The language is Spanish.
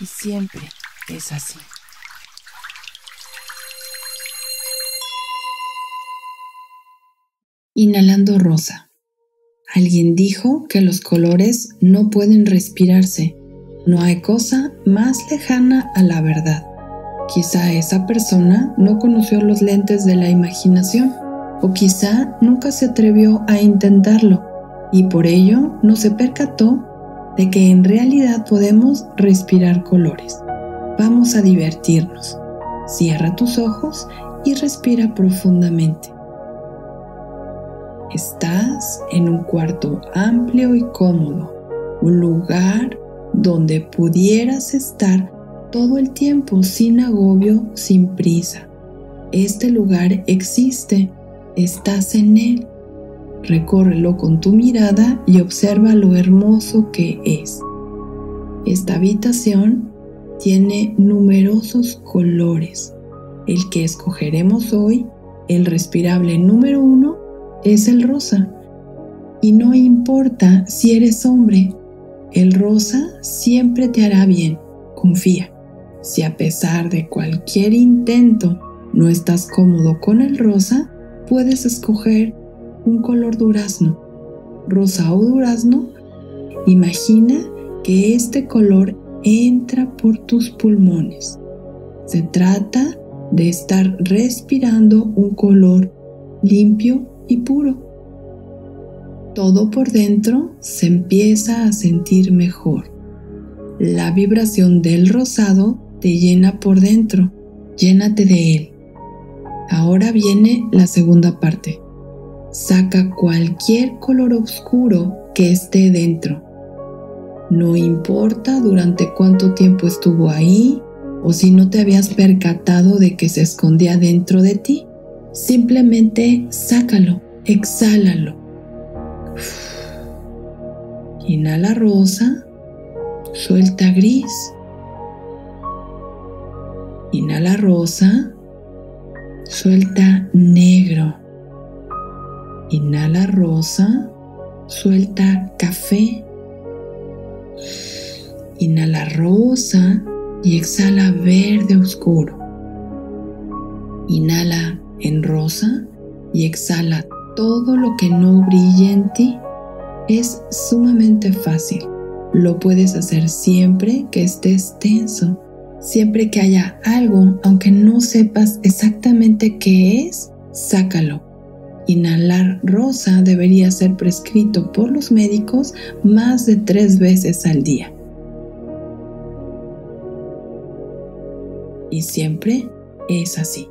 Y siempre es así. Inhalando rosa. Alguien dijo que los colores no pueden respirarse. No hay cosa más lejana a la verdad. Quizá esa persona no conoció los lentes de la imaginación o quizá nunca se atrevió a intentarlo y por ello no se percató de que en realidad podemos respirar colores. Vamos a divertirnos. Cierra tus ojos y respira profundamente. Estás en un cuarto amplio y cómodo, un lugar donde pudieras estar todo el tiempo sin agobio, sin prisa. Este lugar existe, estás en él. Recórrelo con tu mirada y observa lo hermoso que es. Esta habitación tiene numerosos colores. El que escogeremos hoy, el respirable número uno, es el rosa. Y no importa si eres hombre, el rosa siempre te hará bien, confía. Si a pesar de cualquier intento no estás cómodo con el rosa, puedes escoger un color durazno. Rosa o durazno, imagina que este color entra por tus pulmones. Se trata de estar respirando un color limpio y puro. Todo por dentro se empieza a sentir mejor. La vibración del rosado te llena por dentro, llénate de él. Ahora viene la segunda parte. Saca cualquier color oscuro que esté dentro. No importa durante cuánto tiempo estuvo ahí o si no te habías percatado de que se escondía dentro de ti. Simplemente sácalo, exhálalo. Inhala rosa, suelta gris. Inhala rosa, suelta negro. Inhala rosa, suelta café. Inhala rosa y exhala verde oscuro. Inhala en rosa y exhala todo lo que no brille en ti. Es sumamente fácil. Lo puedes hacer siempre que estés tenso, siempre que haya algo, aunque no sepas exactamente qué es, sácalo. Inhalar rosa debería ser prescrito por los médicos más de tres veces al día. Y siempre es así.